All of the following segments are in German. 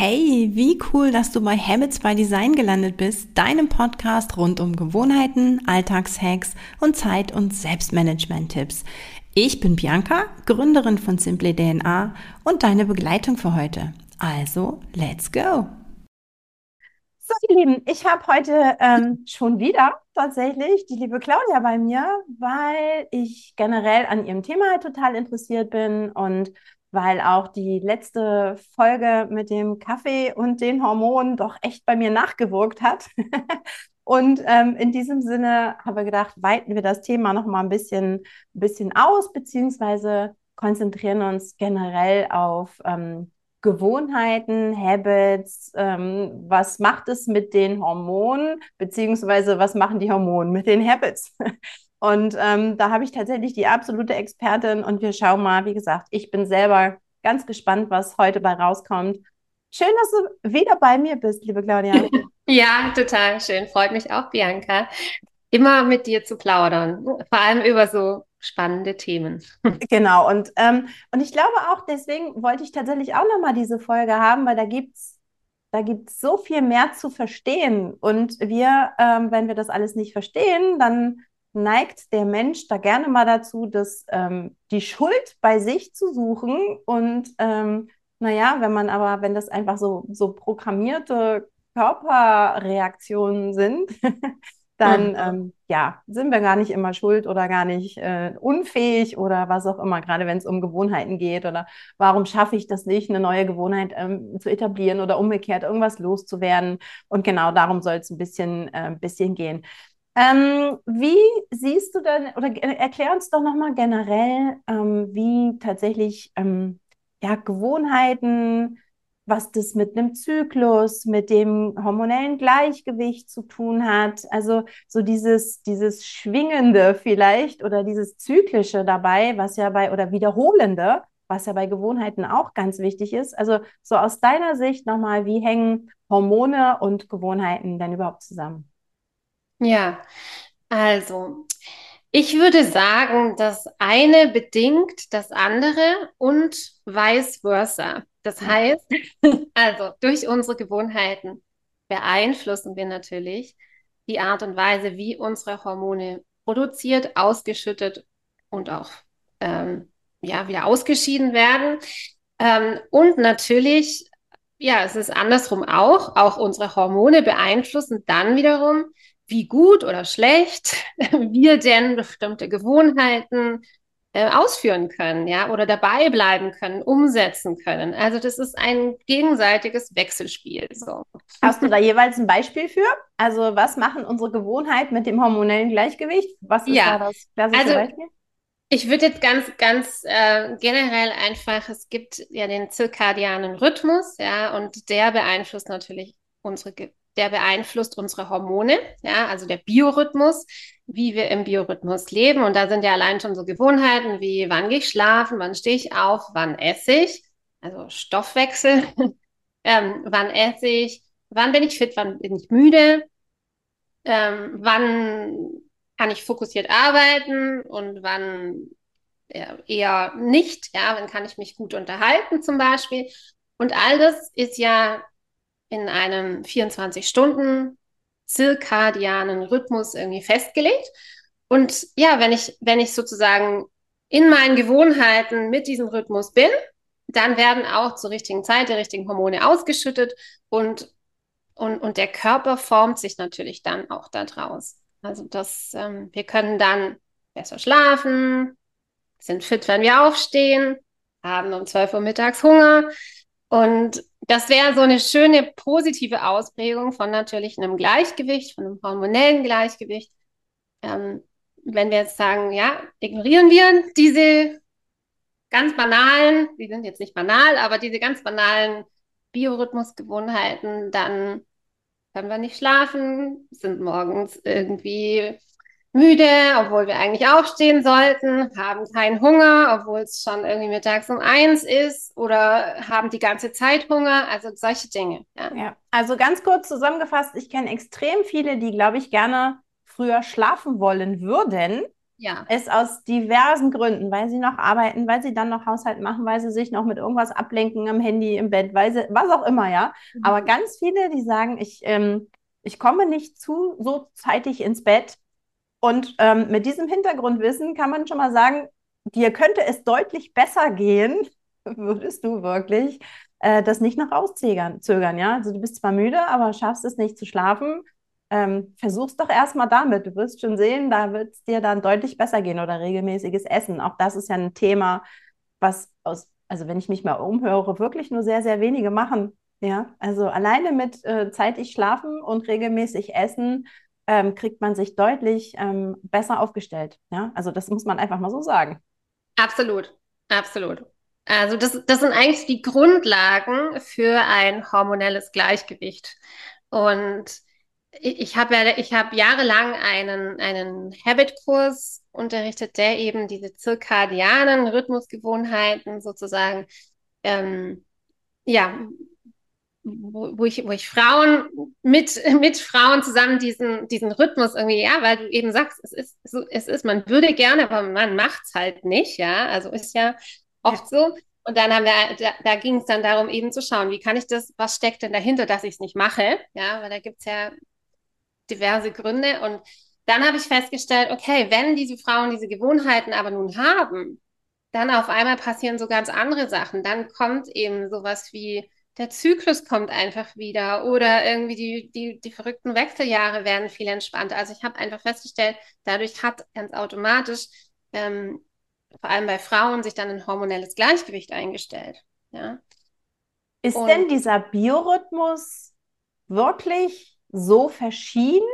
Hey, wie cool, dass du bei Habits by Design gelandet bist, deinem Podcast rund um Gewohnheiten, Alltagshacks und Zeit- und Selbstmanagement-Tipps. Ich bin Bianca, Gründerin von Simply DNA und deine Begleitung für heute. Also, let's go! So, ihr Lieben, ich habe heute ähm, schon wieder tatsächlich die liebe Claudia bei mir, weil ich generell an ihrem Thema halt total interessiert bin und weil auch die letzte Folge mit dem Kaffee und den Hormonen doch echt bei mir nachgewirkt hat. und ähm, in diesem Sinne habe ich gedacht, weiten wir das Thema noch mal ein bisschen, bisschen aus, beziehungsweise konzentrieren uns generell auf ähm, Gewohnheiten, Habits, ähm, was macht es mit den Hormonen, beziehungsweise was machen die Hormone mit den Habits? Und ähm, da habe ich tatsächlich die absolute Expertin und wir schauen mal, wie gesagt, ich bin selber ganz gespannt, was heute bei rauskommt. Schön, dass du wieder bei mir bist, liebe Claudia. ja, total schön. Freut mich auch, Bianca. Immer mit dir zu plaudern, vor allem über so spannende Themen. Genau, und, ähm, und ich glaube auch, deswegen wollte ich tatsächlich auch nochmal diese Folge haben, weil da gibt es da gibt's so viel mehr zu verstehen. Und wir, ähm, wenn wir das alles nicht verstehen, dann neigt der Mensch da gerne mal dazu, dass ähm, die Schuld bei sich zu suchen. Und ähm, naja, wenn man aber, wenn das einfach so, so programmierte Körperreaktionen sind, dann mhm. ähm, ja, sind wir gar nicht immer schuld oder gar nicht äh, unfähig oder was auch immer, gerade wenn es um Gewohnheiten geht oder warum schaffe ich das nicht, eine neue Gewohnheit ähm, zu etablieren oder umgekehrt irgendwas loszuwerden. Und genau darum soll es ein bisschen, äh, bisschen gehen. Ähm, wie siehst du denn, oder erklär uns doch nochmal generell, ähm, wie tatsächlich ähm, ja, Gewohnheiten, was das mit einem Zyklus, mit dem hormonellen Gleichgewicht zu tun hat. Also so dieses, dieses Schwingende vielleicht oder dieses Zyklische dabei, was ja bei, oder Wiederholende, was ja bei Gewohnheiten auch ganz wichtig ist. Also so aus deiner Sicht nochmal, wie hängen Hormone und Gewohnheiten denn überhaupt zusammen? Ja, also ich würde sagen, das eine bedingt das andere und vice versa. Das heißt, also durch unsere Gewohnheiten beeinflussen wir natürlich die Art und Weise, wie unsere Hormone produziert, ausgeschüttet und auch ähm, ja, wieder ausgeschieden werden. Ähm, und natürlich, ja, es ist andersrum auch, auch unsere Hormone beeinflussen dann wiederum wie gut oder schlecht wir denn bestimmte Gewohnheiten äh, ausführen können, ja, oder dabei bleiben können, umsetzen können. Also das ist ein gegenseitiges Wechselspiel. So. Hast du da jeweils ein Beispiel für? Also was machen unsere Gewohnheiten mit dem hormonellen Gleichgewicht? Was ist ja. da das klassische also, Beispiel? Ich würde jetzt ganz, ganz äh, generell einfach, es gibt ja den zirkadianen Rhythmus, ja, und der beeinflusst natürlich unsere Ge der beeinflusst unsere Hormone, ja, also der Biorhythmus, wie wir im Biorhythmus leben. Und da sind ja allein schon so Gewohnheiten wie, wann gehe ich schlafen, wann stehe ich auf, wann esse ich, also Stoffwechsel, ähm, wann esse ich, wann bin ich fit, wann bin ich müde, ähm, wann kann ich fokussiert arbeiten und wann eher nicht, ja, wann kann ich mich gut unterhalten zum Beispiel. Und all das ist ja in einem 24-Stunden zirkadianen Rhythmus irgendwie festgelegt. Und ja, wenn ich, wenn ich sozusagen in meinen Gewohnheiten mit diesem Rhythmus bin, dann werden auch zur richtigen Zeit die richtigen Hormone ausgeschüttet und, und, und der Körper formt sich natürlich dann auch daraus. Also das, ähm, wir können dann besser schlafen, sind fit, wenn wir aufstehen, haben um 12 Uhr mittags Hunger und das wäre so eine schöne positive Ausprägung von natürlich einem Gleichgewicht, von einem hormonellen Gleichgewicht. Ähm, wenn wir jetzt sagen, ja, ignorieren wir diese ganz banalen, die sind jetzt nicht banal, aber diese ganz banalen Biorhythmusgewohnheiten, dann können wir nicht schlafen, sind morgens irgendwie müde, obwohl wir eigentlich aufstehen sollten, haben keinen Hunger, obwohl es schon irgendwie mittags um eins ist oder haben die ganze Zeit Hunger, also solche Dinge. Ja, ja. also ganz kurz zusammengefasst, ich kenne extrem viele, die, glaube ich, gerne früher schlafen wollen würden, ja. es aus diversen Gründen, weil sie noch arbeiten, weil sie dann noch Haushalt machen, weil sie sich noch mit irgendwas ablenken am Handy, im Bett, weil sie, was auch immer, ja. Mhm. Aber ganz viele, die sagen, ich, ähm, ich komme nicht zu so zeitig ins Bett. Und ähm, mit diesem Hintergrundwissen kann man schon mal sagen, dir könnte es deutlich besser gehen, würdest du wirklich äh, das nicht noch rauszögern, zögern, ja? Also du bist zwar müde, aber schaffst es nicht zu schlafen. Ähm, versuch's doch erstmal damit. Du wirst schon sehen, da wird es dir dann deutlich besser gehen oder regelmäßiges Essen. Auch das ist ja ein Thema, was aus, also wenn ich mich mal umhöre, wirklich nur sehr, sehr wenige machen. Ja, also alleine mit äh, zeitig schlafen und regelmäßig essen ähm, kriegt man sich deutlich ähm, besser aufgestellt. Ja, also das muss man einfach mal so sagen. Absolut, absolut. Also das, das sind eigentlich die Grundlagen für ein hormonelles Gleichgewicht. Und ich, ich habe ja, ich jahrelang einen, einen Habit-Kurs unterrichtet, der eben diese zirkadianen Rhythmusgewohnheiten sozusagen ähm, ja, wo, wo, ich, wo ich Frauen mit, mit Frauen zusammen diesen, diesen Rhythmus irgendwie, ja, weil du eben sagst, es ist, es ist, man würde gerne, aber man macht es halt nicht, ja. Also ist ja oft so. Und dann haben wir, da, da ging es dann darum, eben zu schauen, wie kann ich das, was steckt denn dahinter, dass ich es nicht mache? Ja, weil da gibt es ja diverse Gründe. Und dann habe ich festgestellt, okay, wenn diese Frauen diese Gewohnheiten aber nun haben, dann auf einmal passieren so ganz andere Sachen. Dann kommt eben sowas wie der Zyklus kommt einfach wieder oder irgendwie die, die, die verrückten Wechseljahre werden viel entspannter. Also ich habe einfach festgestellt, dadurch hat ganz automatisch ähm, vor allem bei Frauen sich dann ein hormonelles Gleichgewicht eingestellt. Ja. Ist Und, denn dieser Biorhythmus wirklich so verschieden,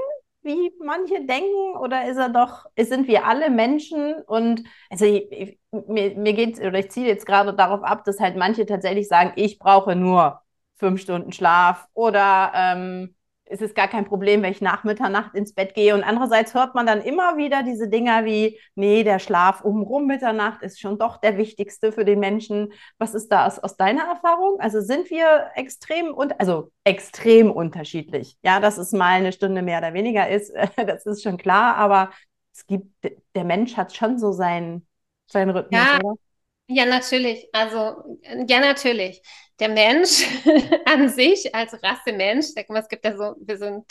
wie manche denken, oder ist er doch, sind wir alle Menschen? Und also ich, ich, mir, mir geht oder ich ziehe jetzt gerade darauf ab, dass halt manche tatsächlich sagen, ich brauche nur fünf Stunden Schlaf oder ähm, ist es gar kein Problem, wenn ich nach Mitternacht ins Bett gehe. Und andererseits hört man dann immer wieder diese Dinger wie, nee, der Schlaf um rum Mitternacht ist schon doch der wichtigste für den Menschen. Was ist da aus, aus deiner Erfahrung? Also sind wir extrem und also extrem unterschiedlich. Ja, dass es mal eine Stunde mehr oder weniger ist, das ist schon klar, aber es gibt, der Mensch hat schon so seinen, seinen Rhythmus, ja. oder? Ja, natürlich. Also, ja, natürlich der Mensch an sich als Rasse Mensch, sag mal, es gibt ja so, wir sind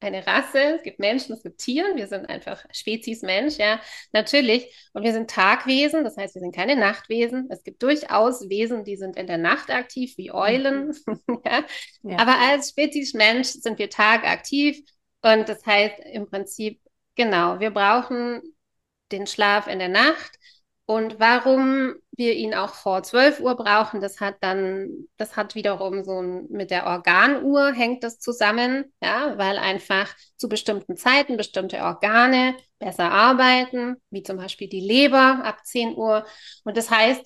eine Rasse, es gibt Menschen, es gibt Tiere, wir sind einfach Spezies Mensch, ja, natürlich. Und wir sind Tagwesen, das heißt, wir sind keine Nachtwesen. Es gibt durchaus Wesen, die sind in der Nacht aktiv, wie Eulen. ja. ja. Aber als Spezies Mensch sind wir tagaktiv. Und das heißt im Prinzip, genau, wir brauchen den Schlaf in der Nacht. Und warum wir ihn auch vor 12 Uhr brauchen, das hat dann, das hat wiederum so ein, mit der Organuhr hängt das zusammen, ja, weil einfach zu bestimmten Zeiten bestimmte Organe besser arbeiten, wie zum Beispiel die Leber ab 10 Uhr. Und das heißt,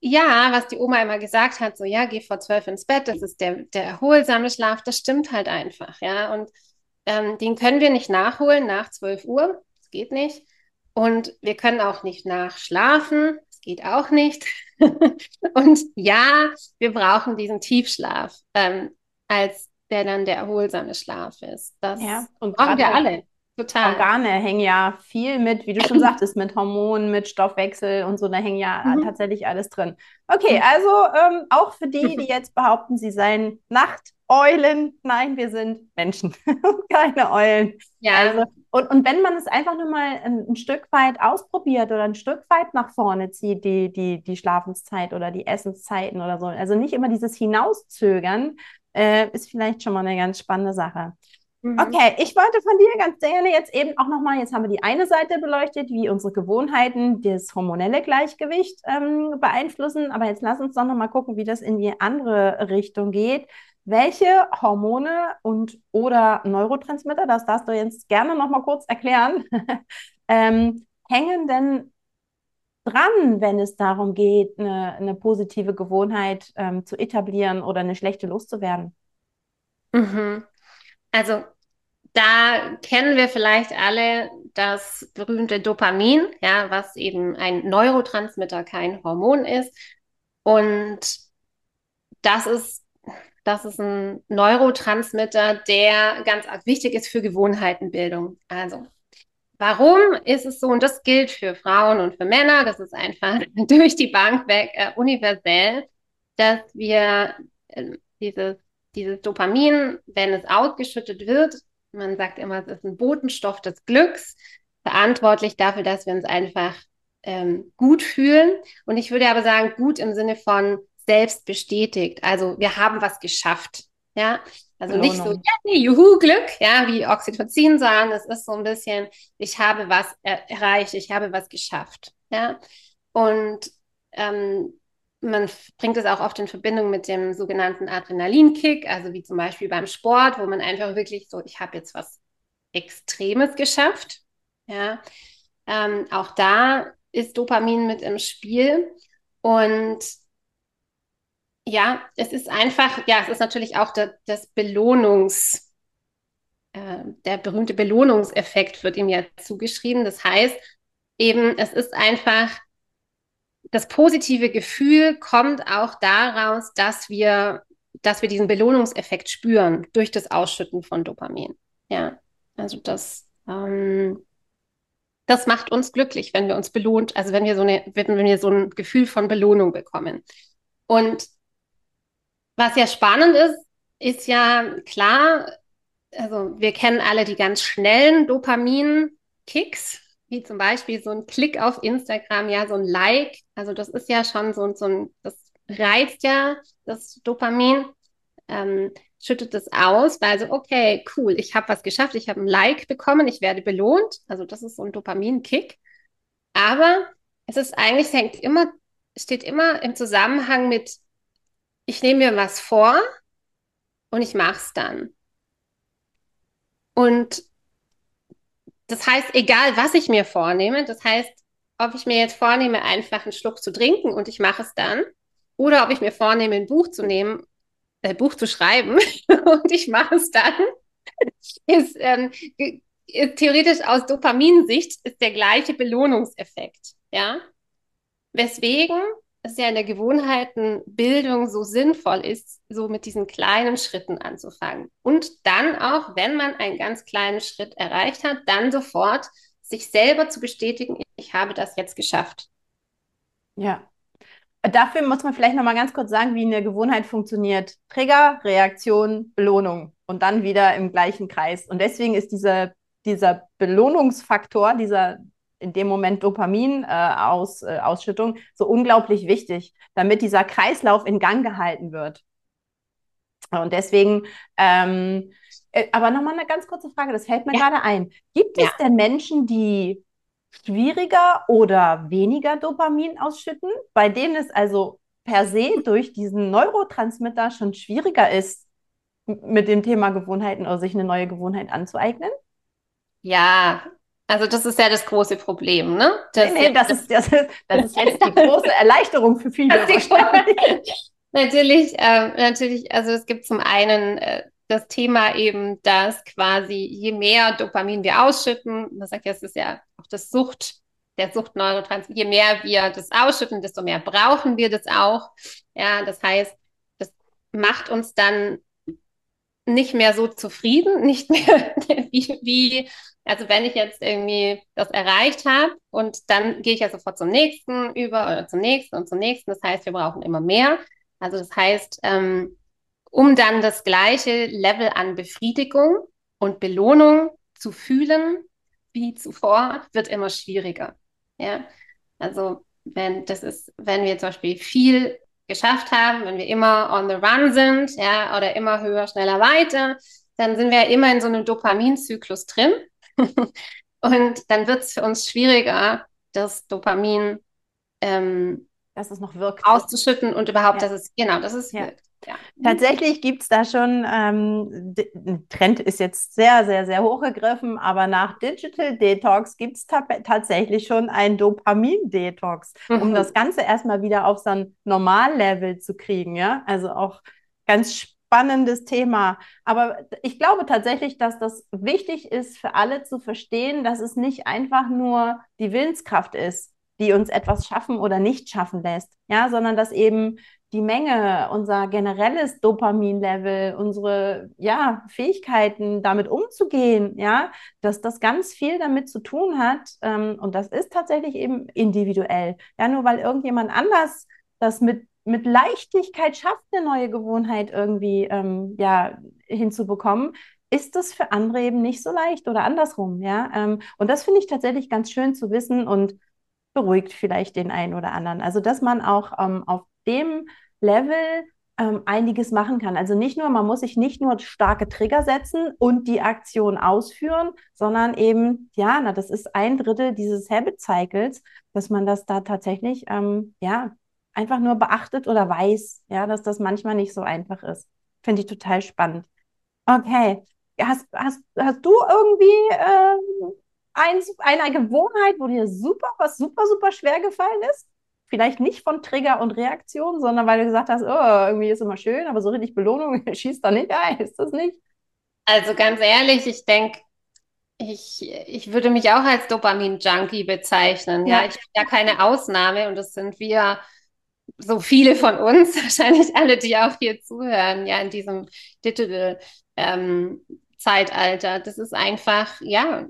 ja, was die Oma immer gesagt hat, so ja, geh vor 12 ins Bett, das ist der, der erholsame Schlaf, das stimmt halt einfach, ja. Und ähm, den können wir nicht nachholen nach 12 Uhr, das geht nicht. Und wir können auch nicht nachschlafen, geht auch nicht. und ja, wir brauchen diesen Tiefschlaf, ähm, als der dann der erholsame Schlaf ist. Das ja, und brauchen wir alle. Total. Organe hängen ja viel mit, wie du schon sagtest, mit Hormonen, mit Stoffwechsel und so, da hängen ja mhm. tatsächlich alles drin. Okay, mhm. also ähm, auch für die, die jetzt behaupten, sie seien Nachteulen, nein, wir sind Menschen, keine Eulen. Ja. Also, und, und wenn man es einfach nur mal ein, ein, Stück weit ausprobiert oder ein Stück weit nach vorne zieht, die, die, die Schlafenszeit oder die Essenszeiten oder so, also nicht immer dieses Hinauszögern, äh, ist vielleicht schon mal eine ganz spannende Sache. Mhm. Okay, ich wollte von dir ganz gerne jetzt eben auch nochmal, jetzt haben wir die eine Seite beleuchtet, wie unsere Gewohnheiten das hormonelle Gleichgewicht ähm, beeinflussen, aber jetzt lass uns doch nochmal gucken, wie das in die andere Richtung geht. Welche Hormone und oder Neurotransmitter, das darfst du jetzt gerne nochmal kurz erklären, ähm, hängen denn dran, wenn es darum geht, eine, eine positive Gewohnheit ähm, zu etablieren oder eine schlechte loszuwerden? Mhm. Also da kennen wir vielleicht alle das berühmte Dopamin, ja, was eben ein Neurotransmitter, kein Hormon ist. Und das ist, das ist ein Neurotransmitter, der ganz wichtig ist für Gewohnheitenbildung. Also Warum ist es so, und das gilt für Frauen und für Männer, das ist einfach durch die Bank weg äh, universell, dass wir äh, dieses, dieses Dopamin, wenn es ausgeschüttet wird, man sagt immer, es ist ein Botenstoff des Glücks, verantwortlich dafür, dass wir uns einfach ähm, gut fühlen. Und ich würde aber sagen, gut im Sinne von selbst bestätigt. Also wir haben was geschafft. Ja, also Belohnung. nicht so, ja, nee, juhu, Glück, ja, wie Oxytocin sagen, es ist so ein bisschen, ich habe was er erreicht, ich habe was geschafft. Ja, und ähm, man bringt es auch oft in Verbindung mit dem sogenannten Adrenalinkick, also wie zum Beispiel beim Sport, wo man einfach wirklich so, ich habe jetzt was Extremes geschafft. Ja, ähm, auch da ist Dopamin mit im Spiel. Und ja, es ist einfach, ja, es ist natürlich auch der, das Belohnungs, äh, der berühmte Belohnungseffekt wird ihm ja zugeschrieben. Das heißt, eben, es ist einfach, das positive Gefühl kommt auch daraus, dass wir, dass wir diesen Belohnungseffekt spüren durch das Ausschütten von Dopamin. Ja, also das, ähm, das macht uns glücklich, wenn wir uns belohnt, also wenn wir so eine, wenn wir so ein Gefühl von Belohnung bekommen. Und was ja spannend ist, ist ja klar, also wir kennen alle die ganz schnellen Dopamin-Kicks, wie zum Beispiel so ein Klick auf Instagram, ja, so ein Like. Also das ist ja schon so, so ein, das reizt ja das Dopamin. Ähm, schüttet es aus, weil so, okay, cool, ich habe was geschafft, ich habe ein Like bekommen, ich werde belohnt. Also das ist so ein Dopamin-Kick. Aber es ist eigentlich, hängt immer, steht immer im Zusammenhang mit, ich nehme mir was vor und ich mache es dann. Und das heißt, egal was ich mir vornehme, das heißt, ob ich mir jetzt vornehme, einfach einen Schluck zu trinken und ich mache es dann, oder ob ich mir vornehme, ein Buch zu nehmen äh, Buch zu schreiben und ich mache es dann, ist, ähm, ist theoretisch aus Dopaminsicht ist der gleiche Belohnungseffekt, ja. Weswegen es ja in der Gewohnheitenbildung so sinnvoll ist, so mit diesen kleinen Schritten anzufangen. Und dann auch, wenn man einen ganz kleinen Schritt erreicht hat, dann sofort sich selber zu bestätigen, ich habe das jetzt geschafft. Ja, Dafür muss man vielleicht noch mal ganz kurz sagen, wie eine Gewohnheit funktioniert. Trigger, Reaktion, Belohnung und dann wieder im gleichen Kreis. Und deswegen ist diese, dieser Belohnungsfaktor, dieser in dem Moment Dopamin-Ausschüttung äh, so unglaublich wichtig, damit dieser Kreislauf in Gang gehalten wird. Und deswegen, ähm, äh, aber nochmal eine ganz kurze Frage, das fällt mir ja. gerade ein. Gibt es ja. denn Menschen, die schwieriger oder weniger Dopamin ausschütten, bei denen es also per se durch diesen Neurotransmitter schon schwieriger ist, mit dem Thema Gewohnheiten oder sich eine neue Gewohnheit anzueignen? Ja, also das ist ja das große Problem, ne? Das, nee, nee, das, ist, das, ist, das ist jetzt die große Erleichterung für viele. natürlich, äh, natürlich, also es gibt zum einen äh, das Thema eben, dass quasi je mehr Dopamin wir ausschütten, man sagt ja, es ist ja auch das Sucht, der Suchtneurotransmitter, je mehr wir das ausschütten, desto mehr brauchen wir das auch. Ja, das heißt, das macht uns dann nicht mehr so zufrieden, nicht mehr wie, wie also wenn ich jetzt irgendwie das erreicht habe und dann gehe ich ja sofort zum nächsten über oder zum nächsten und zum nächsten. Das heißt, wir brauchen immer mehr. Also das heißt, ähm, um dann das gleiche Level an Befriedigung und Belohnung zu fühlen wie zuvor, wird immer schwieriger. Ja, also wenn das ist, wenn wir zum Beispiel viel geschafft haben, wenn wir immer on the run sind, ja, oder immer höher, schneller, weiter, dann sind wir immer in so einem Dopaminzyklus drin. und dann wird es für uns schwieriger, das Dopamin ähm, dass es noch wirkt. Auszuschütten und überhaupt, ja. dass es, genau, dass es ja. wirkt. Ja. Tatsächlich gibt es da schon, ähm, Trend ist jetzt sehr, sehr, sehr hochgegriffen, aber nach Digital Detox gibt es ta tatsächlich schon einen Dopamin-Detox, mhm. um das Ganze erstmal wieder auf so ein Normallevel zu kriegen. Ja, also auch ganz spannendes Thema. Aber ich glaube tatsächlich, dass das wichtig ist für alle zu verstehen, dass es nicht einfach nur die Willenskraft ist, die uns etwas schaffen oder nicht schaffen lässt, ja, sondern dass eben die Menge, unser generelles Dopaminlevel, unsere ja, Fähigkeiten, damit umzugehen, ja, dass das ganz viel damit zu tun hat. Ähm, und das ist tatsächlich eben individuell. Ja, nur weil irgendjemand anders das mit, mit Leichtigkeit schafft, eine neue Gewohnheit irgendwie ähm, ja, hinzubekommen, ist das für andere eben nicht so leicht oder andersrum, ja. Ähm, und das finde ich tatsächlich ganz schön zu wissen und beruhigt vielleicht den einen oder anderen. Also, dass man auch ähm, auf dem Level ähm, einiges machen kann. Also nicht nur, man muss sich nicht nur starke Trigger setzen und die Aktion ausführen, sondern eben, ja, na, das ist ein Drittel dieses Habit Cycles, dass man das da tatsächlich, ähm, ja, einfach nur beachtet oder weiß, ja, dass das manchmal nicht so einfach ist. Finde ich total spannend. Okay. Hast, hast, hast du irgendwie äh, eins, eine Gewohnheit, wo dir super, was super, super schwer gefallen ist? Vielleicht nicht von Trigger und Reaktion, sondern weil du gesagt hast, oh, irgendwie ist immer schön, aber so richtig Belohnung schießt da nicht ein, ist das nicht? Also ganz ehrlich, ich denke, ich, ich würde mich auch als Dopamin-Junkie bezeichnen. Ja. ja, ich bin ja keine Ausnahme und das sind wir, so viele von uns, wahrscheinlich alle, die auch hier zuhören, ja, in diesem Digital ähm, Zeitalter. Das ist einfach, ja,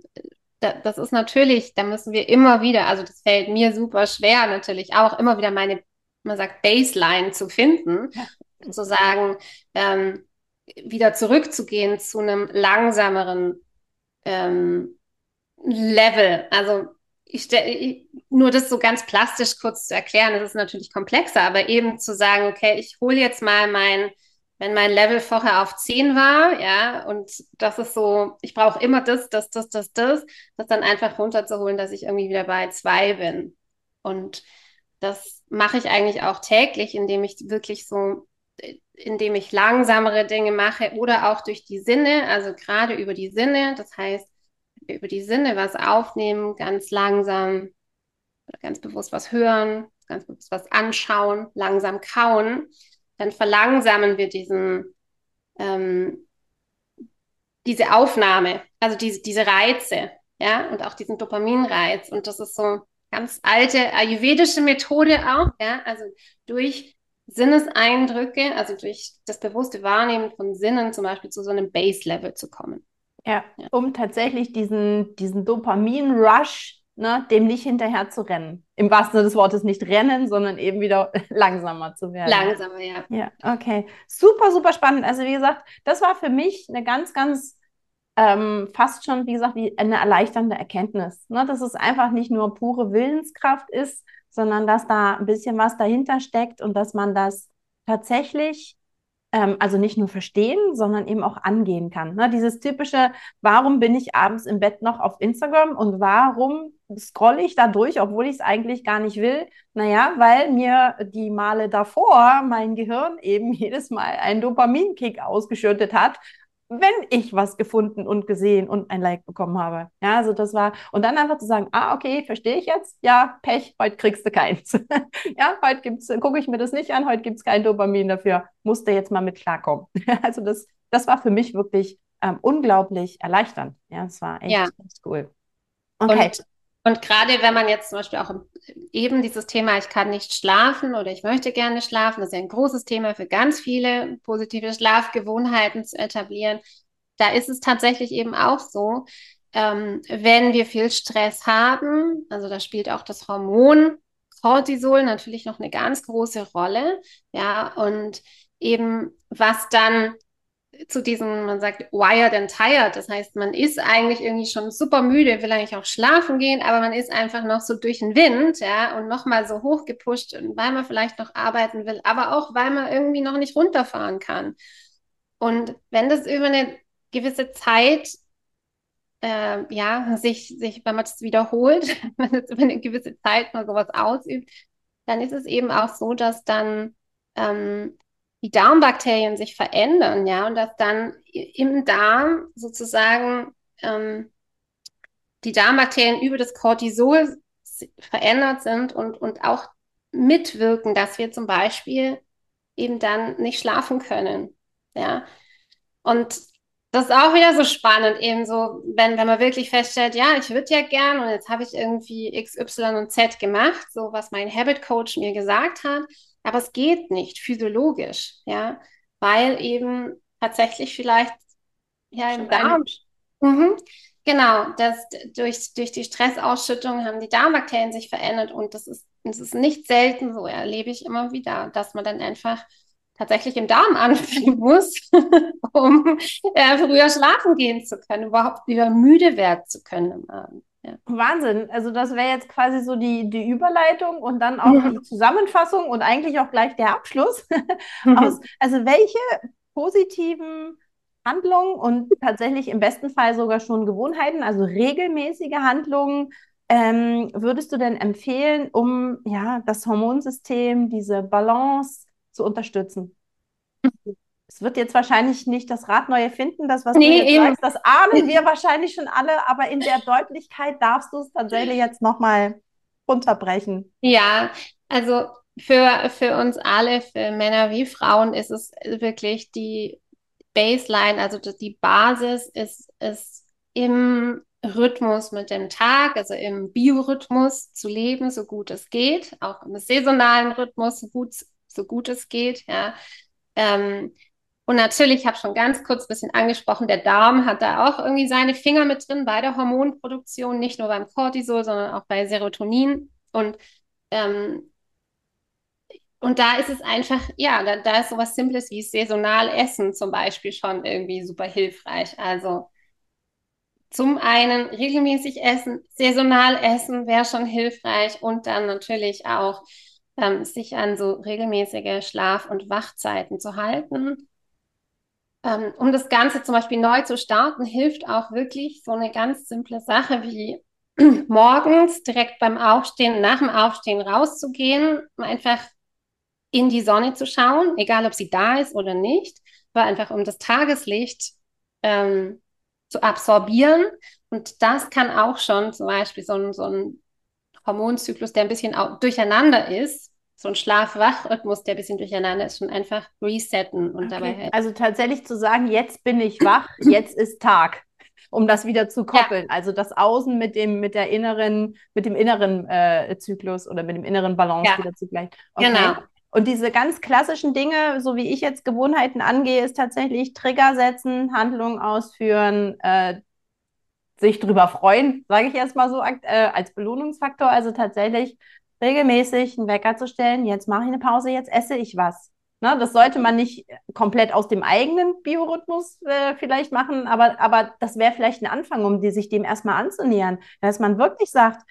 da, das ist natürlich, da müssen wir immer wieder, also das fällt mir super schwer natürlich auch, immer wieder meine, man sagt, Baseline zu finden, ja. zu sagen, ähm, wieder zurückzugehen zu einem langsameren ähm, Level. Also ich, stelle nur das so ganz plastisch kurz zu erklären, das ist natürlich komplexer, aber eben zu sagen, okay, ich hole jetzt mal mein wenn mein Level vorher auf 10 war, ja, und das ist so, ich brauche immer das, das, das, das, das, das dann einfach runterzuholen, dass ich irgendwie wieder bei 2 bin. Und das mache ich eigentlich auch täglich, indem ich wirklich so, indem ich langsamere Dinge mache oder auch durch die Sinne, also gerade über die Sinne, das heißt, über die Sinne was aufnehmen, ganz langsam, ganz bewusst was hören, ganz bewusst was anschauen, langsam kauen dann verlangsamen wir diesen, ähm, diese Aufnahme, also diese, diese Reize, ja, und auch diesen Dopaminreiz. Und das ist so ganz alte ayurvedische Methode auch, ja, also durch Sinneseindrücke, also durch das bewusste Wahrnehmen von Sinnen zum Beispiel zu so einem Base-Level zu kommen. Ja, ja, um tatsächlich diesen, diesen Dopamin-Rush ne, dem nicht hinterher zu rennen. Im wahrsten Sinne des Wortes nicht rennen, sondern eben wieder langsamer zu werden. Langsamer, ja. Ja, okay. Super, super spannend. Also wie gesagt, das war für mich eine ganz, ganz ähm, fast schon, wie gesagt, wie eine erleichternde Erkenntnis. Ne? Dass es einfach nicht nur pure Willenskraft ist, sondern dass da ein bisschen was dahinter steckt und dass man das tatsächlich ähm, also nicht nur verstehen, sondern eben auch angehen kann. Ne? Dieses typische, warum bin ich abends im Bett noch auf Instagram und warum scrolle ich da durch, obwohl ich es eigentlich gar nicht will? Naja, weil mir die Male davor mein Gehirn eben jedes Mal einen Dopaminkick ausgeschüttet hat wenn ich was gefunden und gesehen und ein Like bekommen habe. Ja, also das war, und dann einfach zu sagen, ah, okay, verstehe ich jetzt, ja, Pech, heute kriegst du keins. ja, heute gibt's, gucke ich mir das nicht an, heute gibt es kein Dopamin dafür, musste jetzt mal mit klarkommen. also das, das war für mich wirklich ähm, unglaublich erleichternd. Ja, es war echt, ja. cool. Okay. Und und gerade wenn man jetzt zum Beispiel auch eben dieses Thema, ich kann nicht schlafen oder ich möchte gerne schlafen, das ist ja ein großes Thema für ganz viele, positive Schlafgewohnheiten zu etablieren. Da ist es tatsächlich eben auch so, ähm, wenn wir viel Stress haben, also da spielt auch das Hormon Cortisol natürlich noch eine ganz große Rolle, ja, und eben was dann zu diesem, man sagt, wired and tired. Das heißt, man ist eigentlich irgendwie schon super müde, will eigentlich auch schlafen gehen, aber man ist einfach noch so durch den Wind, ja, und nochmal so hochgepusht, weil man vielleicht noch arbeiten will, aber auch, weil man irgendwie noch nicht runterfahren kann. Und wenn das über eine gewisse Zeit, äh, ja, sich, sich, wenn man das wiederholt, wenn es über eine gewisse Zeit mal sowas ausübt, dann ist es eben auch so, dass dann ähm, die Darmbakterien sich verändern, ja, und dass dann im Darm sozusagen ähm, die Darmbakterien über das Cortisol verändert sind und, und auch mitwirken, dass wir zum Beispiel eben dann nicht schlafen können, ja. Und das ist auch wieder so spannend, eben so, wenn, wenn man wirklich feststellt, ja, ich würde ja gern und jetzt habe ich irgendwie X, Y und Z gemacht, so was mein Habit Coach mir gesagt hat, aber es geht nicht physiologisch, ja, weil eben tatsächlich vielleicht ja im Darm. Mhm, genau, das durch, durch die Stressausschüttung haben die Darmbakterien sich verändert und das ist, das ist nicht selten so, erlebe ich immer wieder, dass man dann einfach tatsächlich im Darm anfangen muss, um äh, früher schlafen gehen zu können, überhaupt wieder müde werden zu können im Abend. Ja. Wahnsinn. Also das wäre jetzt quasi so die, die Überleitung und dann auch die Zusammenfassung und eigentlich auch gleich der Abschluss. Aus, also welche positiven Handlungen und tatsächlich im besten Fall sogar schon Gewohnheiten, also regelmäßige Handlungen, ähm, würdest du denn empfehlen, um ja das Hormonsystem, diese Balance zu unterstützen. Es wird jetzt wahrscheinlich nicht das Rad neu erfinden, das, was nee, du jetzt sagst, das ahnen wir wahrscheinlich schon alle, aber in der Deutlichkeit darfst du es tatsächlich jetzt nochmal runterbrechen. Ja, also für, für uns alle, für Männer wie Frauen, ist es wirklich die Baseline, also die Basis ist, ist im Rhythmus mit dem Tag, also im Biorhythmus zu leben, so gut es geht, auch im saisonalen Rhythmus, so gut so gut es geht. Ja. Ähm, und natürlich, ich habe schon ganz kurz ein bisschen angesprochen, der Darm hat da auch irgendwie seine Finger mit drin bei der Hormonproduktion, nicht nur beim Cortisol, sondern auch bei Serotonin. Und, ähm, und da ist es einfach, ja, da, da ist sowas Simples wie saisonal Essen zum Beispiel schon irgendwie super hilfreich. Also zum einen regelmäßig essen, saisonal essen wäre schon hilfreich und dann natürlich auch ähm, sich an so regelmäßige Schlaf- und Wachzeiten zu halten. Ähm, um das Ganze zum Beispiel neu zu starten, hilft auch wirklich so eine ganz simple Sache wie morgens direkt beim Aufstehen, nach dem Aufstehen rauszugehen, einfach in die Sonne zu schauen, egal ob sie da ist oder nicht, aber einfach um das Tageslicht ähm, zu absorbieren. Und das kann auch schon zum Beispiel so ein, so ein Hormonzyklus, der ein bisschen durcheinander ist, so ein Schlaf-Wach-Rhythmus, der ein bisschen durcheinander ist, schon einfach resetten und okay. dabei halt. Also tatsächlich zu sagen, jetzt bin ich wach, jetzt ist Tag, um das wieder zu koppeln. Ja. Also das Außen mit dem, mit der inneren, mit dem inneren äh, Zyklus oder mit dem inneren Balance ja. wieder zugleich. Okay. Genau. Und diese ganz klassischen Dinge, so wie ich jetzt Gewohnheiten angehe, ist tatsächlich Trigger setzen, Handlungen ausführen, äh, sich drüber freuen, sage ich erstmal so äh, als Belohnungsfaktor. Also tatsächlich regelmäßig einen Wecker zu stellen, jetzt mache ich eine Pause, jetzt esse ich was. Ne, das sollte man nicht komplett aus dem eigenen Biorhythmus äh, vielleicht machen, aber, aber das wäre vielleicht ein Anfang, um die, sich dem erstmal anzunähern. Dass man wirklich sagt,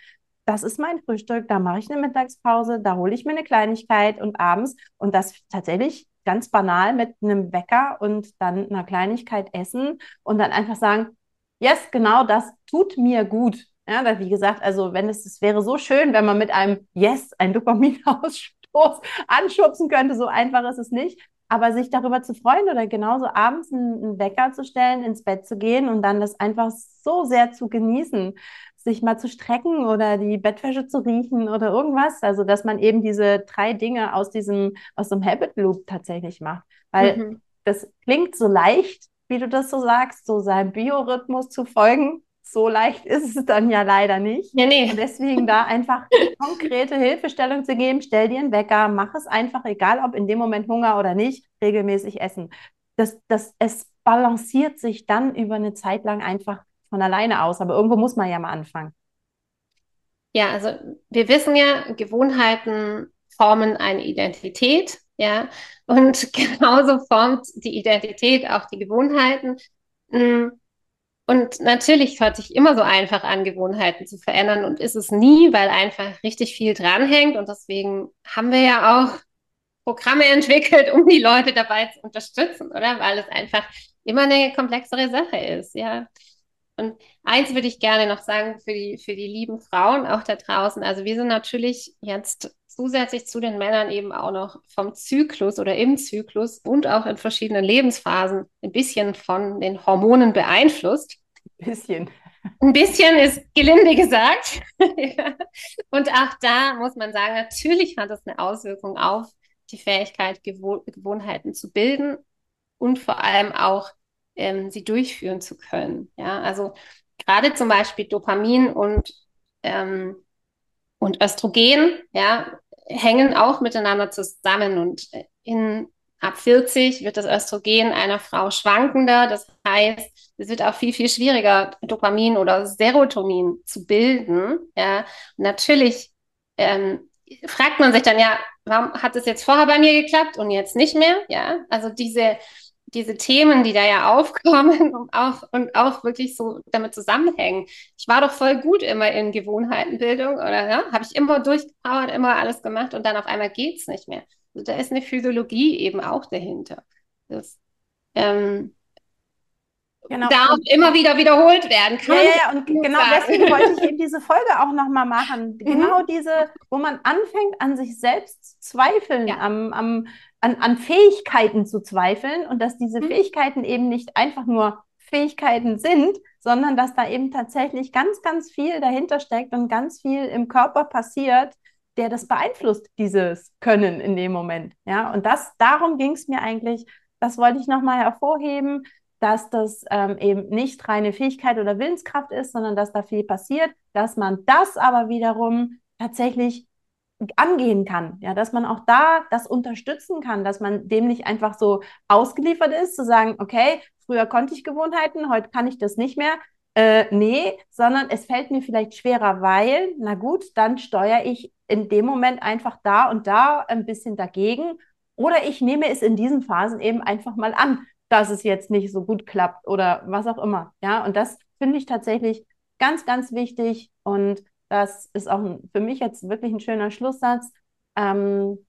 das ist mein Frühstück, da mache ich eine Mittagspause, da hole ich mir eine Kleinigkeit und abends und das tatsächlich ganz banal mit einem Wecker und dann einer Kleinigkeit essen und dann einfach sagen, yes, genau das tut mir gut. Ja, weil wie gesagt, also wenn es, es wäre so schön, wenn man mit einem Yes einen Dopaminausstoß anschubsen könnte, so einfach ist es nicht. Aber sich darüber zu freuen oder genauso abends einen, Wecker zu stellen, ins Bett zu gehen und dann das einfach so sehr zu genießen, sich mal zu strecken oder die Bettwäsche zu riechen oder irgendwas. Also, dass man eben diese drei Dinge aus diesem, aus dem Habit Loop tatsächlich macht. Weil mhm. das klingt so leicht, wie du das so sagst, so seinem Biorhythmus zu folgen so leicht ist es dann ja leider nicht. Ja, nee. Und deswegen da einfach konkrete Hilfestellung zu geben, stell dir einen Wecker, mach es einfach, egal ob in dem Moment Hunger oder nicht, regelmäßig essen. Das, das, es balanciert sich dann über eine Zeit lang einfach von alleine aus, aber irgendwo muss man ja mal anfangen. Ja, also wir wissen ja, Gewohnheiten formen eine Identität, ja, und genauso formt die Identität auch die Gewohnheiten. Hm, und natürlich hört sich immer so einfach an, Gewohnheiten zu verändern und ist es nie, weil einfach richtig viel dranhängt. Und deswegen haben wir ja auch Programme entwickelt, um die Leute dabei zu unterstützen, oder? Weil es einfach immer eine komplexere Sache ist, ja. Und eins würde ich gerne noch sagen für die, für die lieben Frauen auch da draußen. Also wir sind natürlich jetzt zusätzlich zu den Männern eben auch noch vom Zyklus oder im Zyklus und auch in verschiedenen Lebensphasen ein bisschen von den Hormonen beeinflusst. Ein bisschen. Ein bisschen ist gelinde gesagt. und auch da muss man sagen, natürlich hat das eine Auswirkung auf die Fähigkeit, Gewoh Gewohnheiten zu bilden und vor allem auch ähm, sie durchführen zu können. Ja, also gerade zum Beispiel Dopamin und, ähm, und Östrogen, ja, hängen auch miteinander zusammen und in ab 40 wird das Östrogen einer Frau schwankender. Das heißt, es wird auch viel, viel schwieriger, Dopamin oder Serotonin zu bilden. Ja, natürlich ähm, fragt man sich dann ja, warum hat es jetzt vorher bei mir geklappt und jetzt nicht mehr? Ja, also diese, diese Themen, die da ja aufkommen und auch, und auch wirklich so damit zusammenhängen. Ich war doch voll gut immer in Gewohnheitenbildung oder ja, habe ich immer durchgepowert, immer alles gemacht und dann auf einmal geht's nicht mehr. Also da ist eine Physiologie eben auch dahinter. Das, ähm, Genau. Darf immer wieder wiederholt werden. Kann ja, ja, und genau sagen. deswegen wollte ich eben diese Folge auch nochmal machen. Mhm. Genau diese, wo man anfängt, an sich selbst zu zweifeln, ja. am, am, an, an Fähigkeiten zu zweifeln und dass diese mhm. Fähigkeiten eben nicht einfach nur Fähigkeiten sind, sondern dass da eben tatsächlich ganz, ganz viel dahinter steckt und ganz viel im Körper passiert, der das beeinflusst, dieses Können in dem Moment. Ja, und das, darum ging es mir eigentlich, das wollte ich nochmal hervorheben, dass das ähm, eben nicht reine Fähigkeit oder Willenskraft ist, sondern dass da viel passiert, dass man das aber wiederum tatsächlich angehen kann, ja, dass man auch da das unterstützen kann, dass man dem nicht einfach so ausgeliefert ist, zu sagen, okay, früher konnte ich Gewohnheiten, heute kann ich das nicht mehr. Äh, nee, sondern es fällt mir vielleicht schwerer, weil, na gut, dann steuere ich in dem Moment einfach da und da ein bisschen dagegen. Oder ich nehme es in diesen Phasen eben einfach mal an dass es jetzt nicht so gut klappt oder was auch immer. Ja, und das finde ich tatsächlich ganz, ganz wichtig. Und das ist auch für mich jetzt wirklich ein schöner Schlusssatz. Ähm,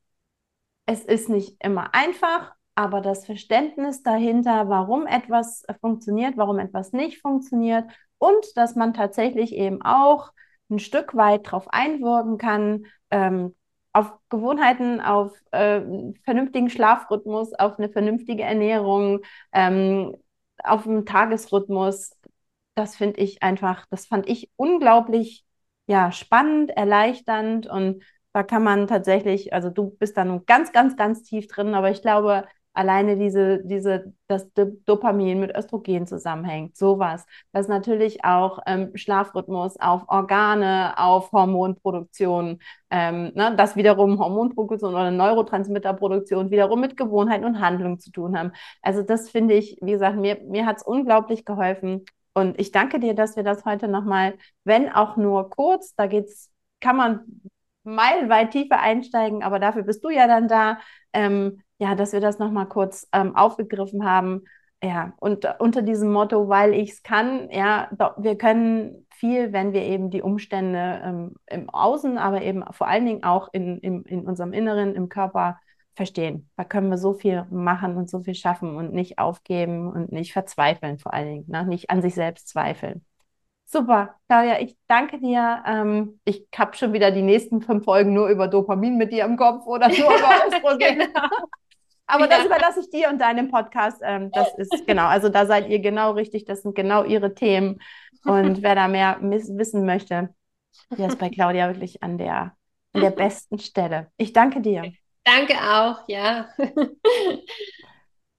es ist nicht immer einfach, aber das Verständnis dahinter, warum etwas funktioniert, warum etwas nicht funktioniert und dass man tatsächlich eben auch ein Stück weit darauf einwirken kann, ähm, auf Gewohnheiten, auf äh, vernünftigen Schlafrhythmus, auf eine vernünftige Ernährung, ähm, auf einen Tagesrhythmus. Das finde ich einfach, das fand ich unglaublich ja, spannend, erleichternd und da kann man tatsächlich, also du bist da nun ganz, ganz, ganz tief drin, aber ich glaube, alleine diese, diese, dass Dopamin mit Östrogen zusammenhängt, sowas. Das natürlich auch ähm, Schlafrhythmus auf Organe, auf Hormonproduktion, ähm, ne, das wiederum Hormonproduktion oder Neurotransmitterproduktion wiederum mit Gewohnheiten und Handlungen zu tun haben. Also das finde ich, wie gesagt, mir, mir hat es unglaublich geholfen. Und ich danke dir, dass wir das heute nochmal, wenn auch nur kurz, da geht's, kann man meilenweit tiefer einsteigen, aber dafür bist du ja dann da, ähm, ja, dass wir das nochmal kurz ähm, aufgegriffen haben. Ja, und unter diesem Motto, weil ich es kann, ja, wir können viel, wenn wir eben die Umstände ähm, im Außen, aber eben vor allen Dingen auch in, in, in unserem Inneren, im Körper verstehen. Da können wir so viel machen und so viel schaffen und nicht aufgeben und nicht verzweifeln, vor allen Dingen, ne? nicht an sich selbst zweifeln. Super, Claudia, ich danke dir. Ähm, ich habe schon wieder die nächsten fünf Folgen nur über Dopamin mit dir im Kopf oder nur über Östrogen. genau. Aber das überlasse ich dir und deinem Podcast. Ähm, das ist genau, also da seid ihr genau richtig. Das sind genau ihre Themen. Und wer da mehr wissen möchte, der ist bei Claudia wirklich an der, an der besten Stelle. Ich danke dir. Danke auch, ja.